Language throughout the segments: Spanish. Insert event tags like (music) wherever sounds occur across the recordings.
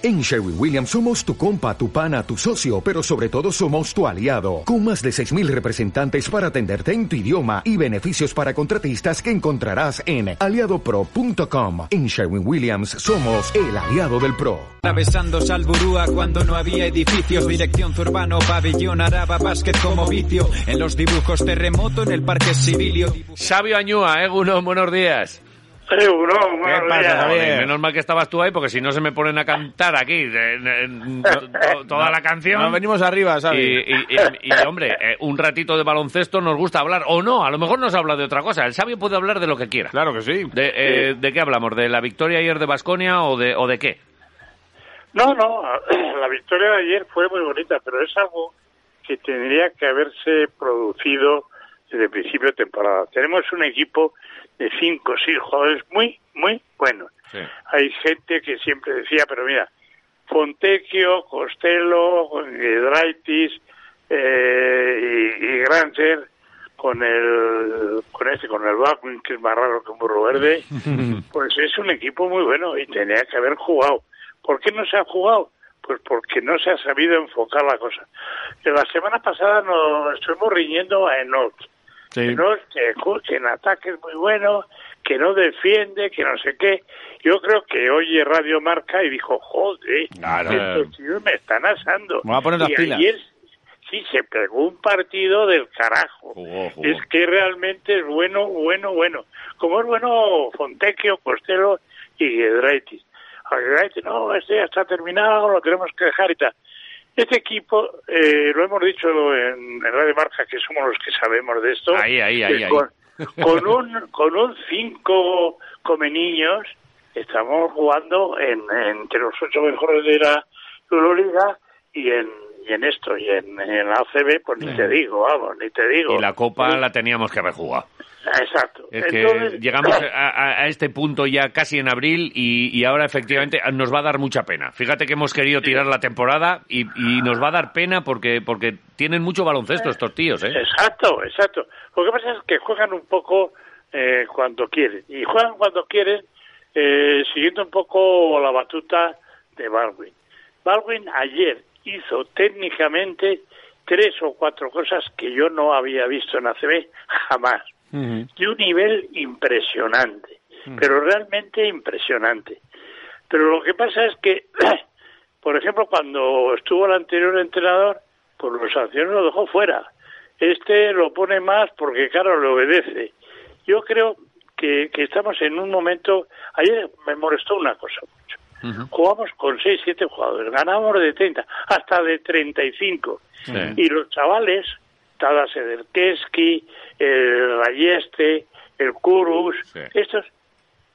En Sherwin Williams somos tu compa, tu pana, tu socio, pero sobre todo somos tu aliado, con más de 6.000 representantes para atenderte en tu idioma y beneficios para contratistas que encontrarás en aliadopro.com. En Sherwin Williams somos el aliado del PRO. Atravesando Salburúa cuando no había edificios, dirección Zurbano, pabellón, araba, básquet como vicio, en los dibujos terremoto en el parque civilio. Sabio Añúa, eh, uno, buenos días. Menos mal que estabas tú ahí, porque si no se me ponen a cantar aquí to- to- (laughs) toda la canción. Nos venimos arriba, Y, ¿sabes? y- y- y, hombre, eh, un ratito de baloncesto nos gusta hablar, o no, a lo mejor nos habla de otra cosa. El sabio puede hablar de lo que quiera. Claro que sí. De, eh, ¿de qué hablamos? ¿De la victoria ayer de Basconia o de, o de qué? No, no, (clears throat) la victoria de ayer fue muy bonita, pero es algo que tendría que haberse producido desde el principio de temporada. Tenemos un equipo de cinco o seis jugadores muy, muy buenos. Sí. Hay gente que siempre decía, pero mira, Fontecchio, Costello, Giedraitis eh, y, y Grancher con el con este con el Backwin que es más raro que un burro verde (laughs) pues es un equipo muy bueno y tenía que haber jugado ¿por qué no se ha jugado? pues porque no se ha sabido enfocar la cosa la semana pasada nos estuvimos riñendo a Enoch Sí. Enoch que, que en ataque es muy bueno que no defiende que no sé qué yo creo que oye Radio Marca y dijo joder Claro. estos tíos me están asando Me voy a poner las y pilas. ayer sí se pegó un partido del carajo Jugó, jugó. es que realmente es bueno, bueno, bueno. Como es bueno Fontecchio, Costello y Giedraitis, no, este ya está terminado, lo tenemos que dejar y tal. Este equipo, eh, lo hemos dicho en, en Radio Marca, que somos los que sabemos de esto. Ahí, ahí, ahí, que ahí. Con, (laughs) con un con un cinco come niños estamos jugando en, entre los ocho mejores de la Euroliga y en y en esto y en, en la ACB pues ni te digo vamos ni te digo. Y la Copa la teníamos que haber jugado. exacto. Es que Entonces, llegamos a, a- a este punto ya casi en abril y, y ahora efectivamente nos va a dar mucha pena. Fíjate que hemos querido tirar la temporada y, y nos va a dar pena porque porque tienen mucho baloncesto estos tíos, ¿eh? exacto exacto. Lo que pasa es que juegan un poco eh, cuando quieren. Y juegan cuando quieren eh, siguiendo un poco la batuta de Baldwin. Baldwin ayer hizo técnicamente tres o cuatro cosas que yo no había visto en ACB jamás Ujú. de un nivel impresionante, pero realmente impresionante. Pero lo que pasa es que, (clears throat) por ejemplo, cuando estuvo el anterior entrenador, pues los sanciones lo dejó fuera. Este lo pone más porque, claro, le obedece. Yo creo que, que estamos en un momento... Ayer me molestó una cosa mucho. Jugamos con 6, 7 jugadores, ganamos de 30, hasta de 35. Sí. Y los chavales, Tadas Ederkeski, el Rayeste, el Kurus, Sí. estos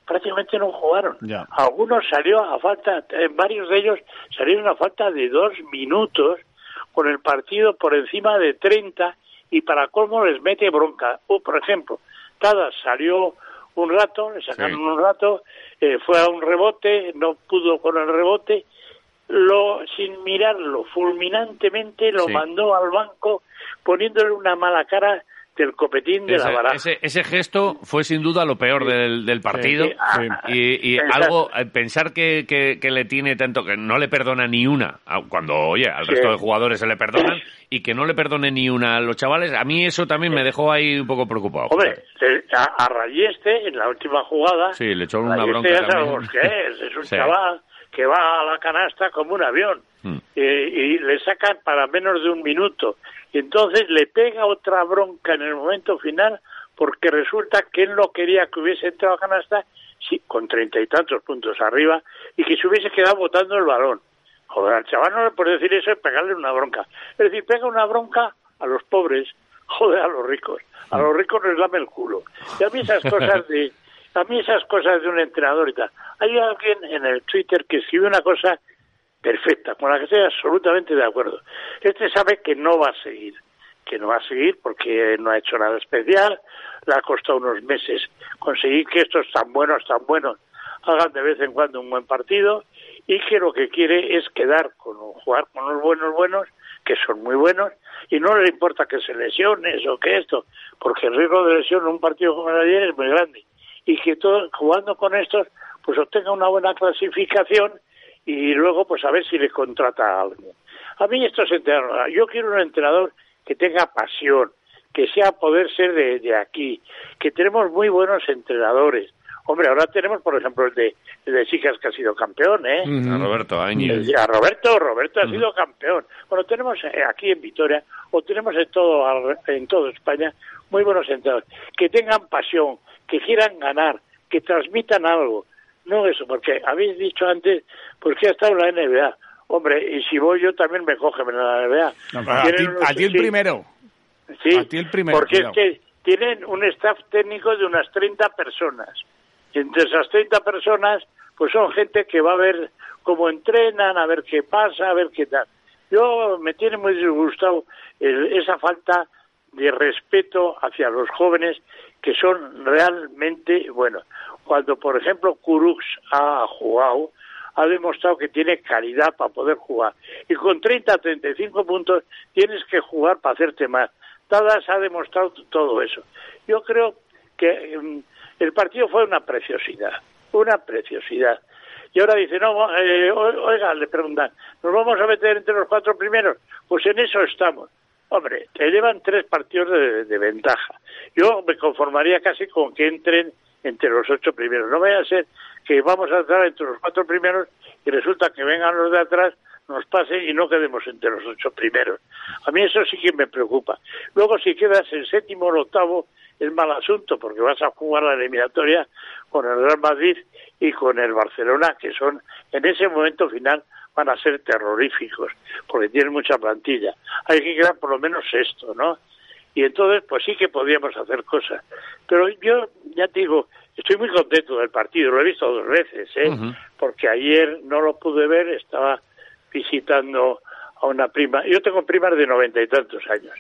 prácticamente no jugaron. Ya. Algunos salió a falta, varios de ellos salieron a falta de dos minutos con el partido por encima de 30 y para colmo les mete bronca. O, por ejemplo, Tadas salió un rato, le sacaron Sí. un rato, eh, fue a un rebote, no pudo con el rebote, lo sin mirarlo fulminantemente lo Sí. mandó al banco poniéndole una mala cara del copetín de Ese, la baraja. ese- ese gesto fue sin duda lo peor del, del partido. Sí, sí. Y, y algo, eh, pensar que, que- que le tiene tanto, que no le perdona ni una, cuando, oye, al resto de jugadores se le perdonan, y que no le perdone ni una a los chavales, a mí eso también me dejó ahí un poco preocupado. Hombre, a, a Rayeste, en la última jugada, Sí, le echó una Rayeste bronca ya sabemos qué es, (laughs) es un chaval que va a la canasta como un avión Mm. eh, y le sacan para menos de un minuto. Y entonces le pega otra bronca en el momento final porque resulta que él no quería que hubiese entrado a canasta sí, con treinta y tantos puntos arriba y que se hubiese quedado botando el balón. Joder, al chaval no le puede decir eso y pegarle una bronca. Es decir, pega una bronca a los pobres, joder, a los ricos. A los ricos les lame el culo. Y a mí esas cosas de, a mí esas cosas de un entrenador y tal. Hay alguien en el Twitter que escribe una cosa perfecta, con la que estoy absolutamente de acuerdo. Este sabe que no va a seguir, que no va a seguir porque no ha hecho nada especial, le ha costado unos meses conseguir que estos tan buenos, tan buenos, hagan de vez en cuando un buen partido y que lo que quiere es quedar con jugar con los buenos buenos que son muy buenos y no le importa que se lesiones o que esto porque el riesgo de lesión en un partido como el de ayer es muy grande y que todo jugando con estos pues obtenga una buena clasificación y luego pues a ver si le contrata a alguien. A mí esto es entrenador. Yo quiero un entrenador que tenga pasión, que sea poder ser de, de aquí, que tenemos muy buenos entrenadores. Hombre, ahora tenemos, por ejemplo, el de, el de Sicas que ha sido campeón, ¿eh? A Roberto Áñez. A Roberto, Roberto ha sido campeón. Bueno, tenemos eh, aquí en Vitoria, o tenemos en todo, al- en toda España, muy buenos entrenadores. Que tengan pasión, que quieran ganar, que transmitan algo. No eso, porque habéis dicho antes, pues que ha estado en la NBA. Hombre, y si voy yo también me cogen en la NBA. A ti, Tienen unos- a ti el sí, primero. Sí, A ti el primero, porque cuidado. es que tienen un staff técnico de unas 30 personas. Y entre esas 30 personas, pues son gente que va a ver cómo entrenan, a ver qué pasa, a ver qué tal. Yo me tiene muy disgustado el- esa falta de respeto hacia los jóvenes que son realmente, bueno, cuando por ejemplo Kurux ha jugado, ha demostrado que tiene calidad para poder jugar. Y con 30, 35 puntos tienes que jugar para hacerte más. Tadas ha demostrado todo eso. Yo creo que mm, el partido fue una preciosidad, una preciosidad. Y ahora dice, no, eh, oiga, le preguntan, ¿nos vamos a meter entre los cuatro primeros? Pues en eso estamos. Hombre, te llevan tres partidos de ventaja. Yo me conformaría casi con que entren entre los ocho primeros. No vaya a ser que vamos a entrar entre los cuatro primeros y resulta que vengan los de atrás, nos pase y no quedemos entre los ocho primeros. A mí eso sí que me preocupa. Luego, si quedas en séptimo o octavo, es mal asunto, porque vas a jugar la eliminatoria con el Real Madrid y con el Barcelona, que son, en ese momento final, van a ser terroríficos, porque tienen mucha plantilla. Hay que quedar por lo menos sexto, ¿no? Y entonces, pues sí que podríamos hacer cosas. Pero yo, ya te digo, estoy muy contento del partido, lo he visto dos veces, ¿eh? Porque ayer no lo pude ver, estaba visitando a una prima. Yo tengo primas de noventa y tantos años.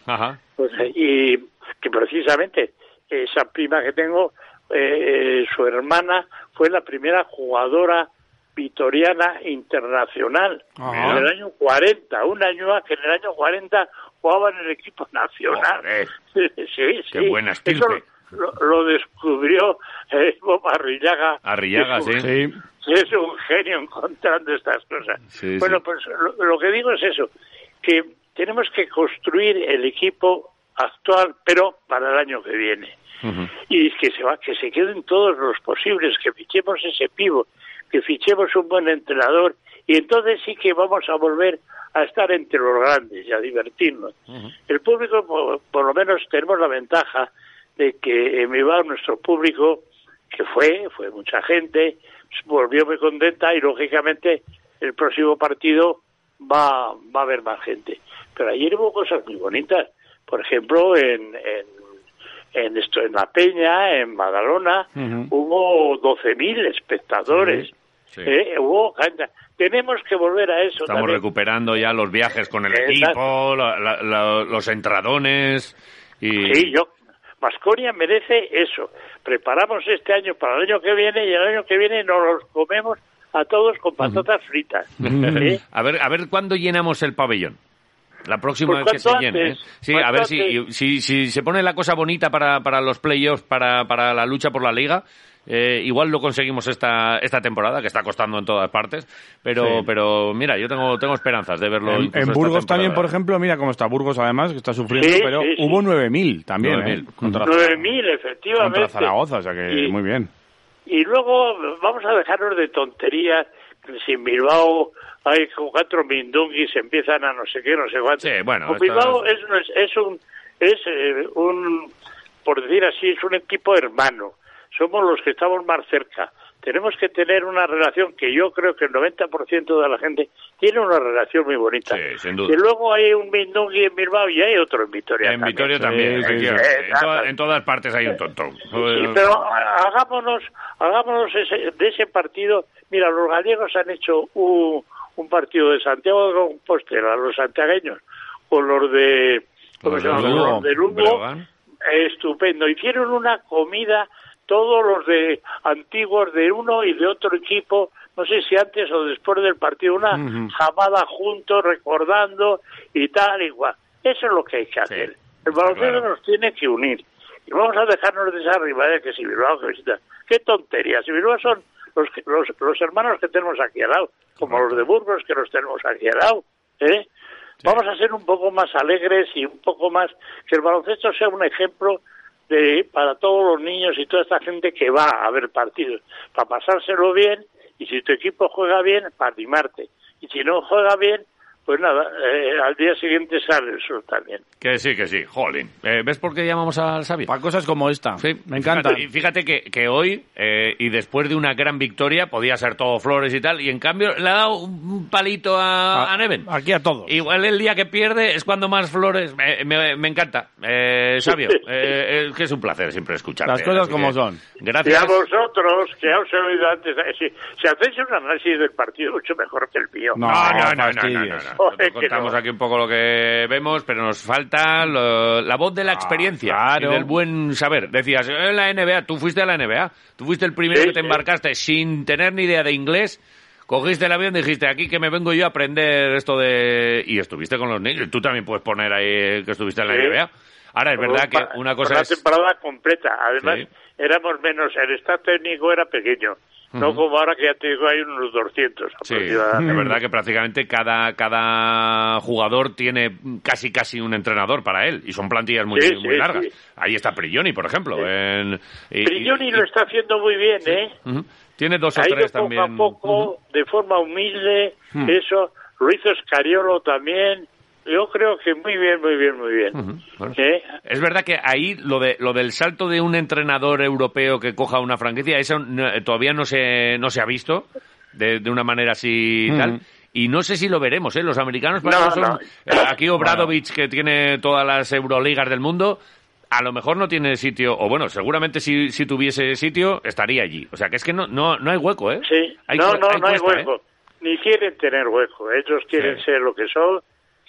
Pues, eh, y que precisamente esa prima que tengo, eh, su hermana fue la primera jugadora vitoriana internacional Ajá. en el año 40, un año que en el año 40 jugaba en el equipo nacional. (laughs) Sí, sí. Qué buena Eso estirpe. lo, lo descubrió eh, Bob Arrillaga. Arrillaga, Es un- sí. Sí. es un genio encontrando estas cosas. Sí, bueno, sí. pues lo, lo que digo es eso, que tenemos que construir el equipo actual, pero para el año que viene. Y que se va, que se queden todos los posibles, que fichemos ese pivo, que fichemos un buen entrenador, y entonces sí que vamos a volver a estar entre los grandes y a divertirnos. El público, por, por lo menos, tenemos la ventaja de que en Bilbao nuestro público, que fue, fue mucha gente, volvió muy contenta y lógicamente el próximo partido va, va a haber más gente. Pero ayer hubo cosas muy bonitas. Por ejemplo, en, en, en esto, en La Peña, en Badalona, Ujú. hubo 12.000 espectadores. Sí. Eh, hubo gente. Tenemos que volver a eso Estamos también. recuperando ya los viajes con el Exacto. equipo, la- la- la- los entradones y... Sí, yo. Vasconia merece eso. Preparamos este año para el año que viene y el año que viene nos los comemos a todos con patatas fritas. (laughs) ¿eh? A ver, a ver cuándo llenamos el pabellón. La próxima Pues vez que se llene. ¿eh? Sí, a ver si, si, si se pone la cosa bonita para, para los playoffs, para, para la lucha por la liga. Eh, igual lo conseguimos esta, esta temporada, que está costando en todas partes. Pero, Sí. pero mira, yo tengo, tengo esperanzas de verlo. En, Burgos también, por ejemplo, mira cómo está Burgos además, que está sufriendo, Sí, pero sí, sí. hubo 9.000 también, 9.000. ¿eh? Contra, 9.000, efectivamente. contra Zaragoza, o sea que Y- muy bien. Y luego vamos a dejarnos de tonterías. que Si en Bilbao hay cuatro mindunguis empiezan a no sé qué, no sé cuánto. Sí, bueno, esto Bilbao es, un- es un, es eh, un, por decir así, es un equipo hermano. Somos los que estamos más cerca. Tenemos que tener una relación que yo creo que el 90% de la gente tiene una relación muy bonita. Sí, sin duda. Y luego hay un mindungui en Bilbao y hay otro en Vitoria. En también. Vitoria también, Sí, sí, efectivamente. sí. En, toda- en todas partes hay un tontón. Sí, pero hagámonos, hagámonos ese- de ese partido. Mira, los gallegos han hecho un, un partido de Santiago de Compostela, los santiagueños, con los de, ¿cómo Los de? Lugo. Los de Lugo. Breogán. Estupendo. Hicieron una comida, todos los de antiguos de uno y de otro equipo, no sé si antes o después del partido, una Ujú. jamada juntos, recordando y tal, igual. Eso es lo que hay que hacer. El baloncesto claro. nos tiene que unir. Y vamos a dejarnos de esa rivalidad que si Bilbao que visita. Qué tontería. Si Bilbao son los, los, los hermanos que tenemos aquí al lado, como los de Burgos que los tenemos aquí al lado. ¿eh? Vamos a ser un poco más alegres y un poco más que el baloncesto sea un ejemplo de para todos los niños y toda esta gente que va a ver partidos, para pasárselo bien y si tu equipo juega bien, para animarte. Y si no juega bien, pues nada, eh, al día siguiente sale el sol también. Que sí, que sí, jolín. Eh, ¿Ves por qué llamamos al sabio? Para cosas como esta. Sí, me encanta. Fíjate, y fíjate que, que hoy, eh, y después de una gran victoria, podía ser todo flores y tal, y en cambio le ha dado un palito a, a, Neven. Aquí a todos. Igual el día que pierde es cuando más flores. Me, me, me encanta. Eh, sabio, eh, es que es un placer siempre escucharte. Las cosas como que, son. Gracias. Y a vosotros, que os he oído antes, eh, si, si hacéis un análisis del partido mucho mejor que el mío. No, No, no, no, no, no, (laughs) Nosotros contamos no. aquí un poco lo que vemos, pero nos falta lo- la voz de la experiencia claro. y del buen saber. Decías, en la NBA, tú fuiste a la NBA, tú fuiste el primero Sí, que te embarcaste sin tener ni idea de inglés, cogiste el avión y dijiste, aquí que me vengo yo a aprender esto de... Y estuviste con los niños, tú también puedes poner ahí que estuviste en la Sí. NBA. Ahora, es verdad que una cosa una es... temporada completa. Además, Sí. éramos menos, el staff técnico era pequeño. No como ahora que ya te digo, hay unos 200 Sí, es verdad que prácticamente cada, cada jugador tiene casi casi un entrenador para él y son plantillas muy, Sí, muy sí, largas. Ahí está Prigioni, por ejemplo. en- y- Prigioni y- lo está haciendo muy bien, ¿eh? Ujú. Tiene dos o ha ido tres poco también. a poco, de forma humilde, Hmm. eso. Hizo Escariolo también. Yo creo que muy bien, muy bien, muy bien. Bueno. ¿Eh? Es verdad que ahí lo de lo del salto de un entrenador europeo que coja una franquicia, eso no- todavía no se no se ha visto de, de una manera así Ujú. tal. Y no sé si lo veremos, ¿eh? Los americanos para No, son- no. eh, aquí Obradovich que tiene todas las Euroligas del mundo, a lo mejor no tiene sitio o bueno, seguramente si, si tuviese sitio estaría allí. O sea, que es que no no no hay hueco, ¿eh? Sí, Hay no, no, no hay cuesta, ¿eh? hueco. Ni quieren tener hueco. Ellos quieren Sí. ser lo que son,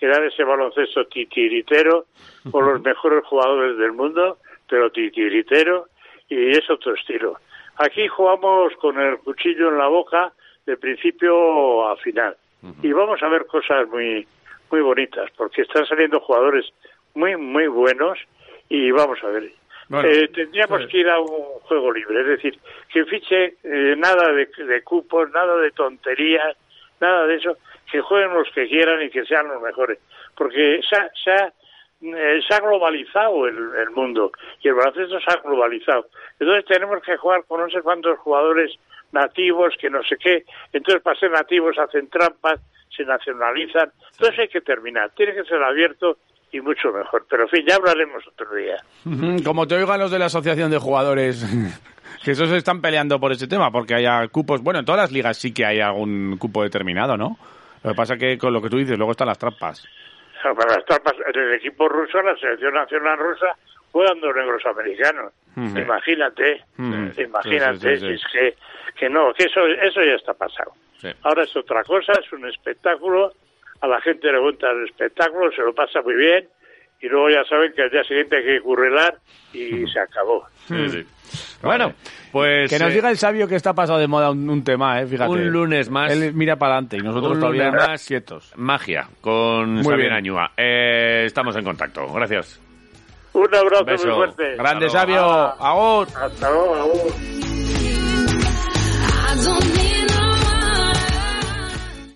crear ese baloncesto titiritero con los (laughs) mejores jugadores del mundo, pero titiritero, y es otro estilo. Aquí jugamos con el cuchillo en la boca de principio a final. Y vamos a ver cosas muy, muy bonitas, porque están saliendo jugadores muy, muy buenos y vamos a ver. Bueno, Eh, tendríamos sí. que ir a un juego libre, es decir, que fiche eh, nada de, de cupos, nada de tonterías, nada de eso, que jueguen los que quieran y que sean los mejores, porque eh, se ha globalizado el, el mundo y el baloncesto se ha globalizado. Entonces tenemos que jugar con no sé cuántos jugadores nativos, que no sé qué, entonces para ser nativos hacen trampas, se nacionalizan, entonces hay que terminar, tiene que ser abierto y mucho mejor, pero en fin, ya hablaremos otro día. (laughs) Como te oigan los de la asociación de jugadores, (laughs) que esos están peleando por ese tema, porque haya cupos. Bueno, en todas las ligas sí que hay algún cupo determinado, ¿no? Lo que pasa que con lo que tú dices, luego están las trampas. para estar pas- en el equipo ruso, la selección nacional rusa, juegan dos negros americanos. Imagínate, imagínate, Sí, sí, sí, si es que, que no, que eso, eso ya está pasado. Ahora es otra cosa, es un espectáculo, a la gente le gusta el espectáculo, se lo pasa muy bien, y luego ya saben que al día siguiente hay que currelar y se acabó. Sí, sí. Bueno, pues Que nos eh, diga el sabio que está pasado de moda un, un tema, ¿eh? Fíjate. Un lunes más. Él mira para adelante y nosotros un todavía lunes más quietos. magia con Muy Xavier. Añúa. Eh, estamos en contacto. Gracias. Un abrazo Beso. muy fuerte. Grande Hasta luego. sabio, agor. Hasta luego. agur.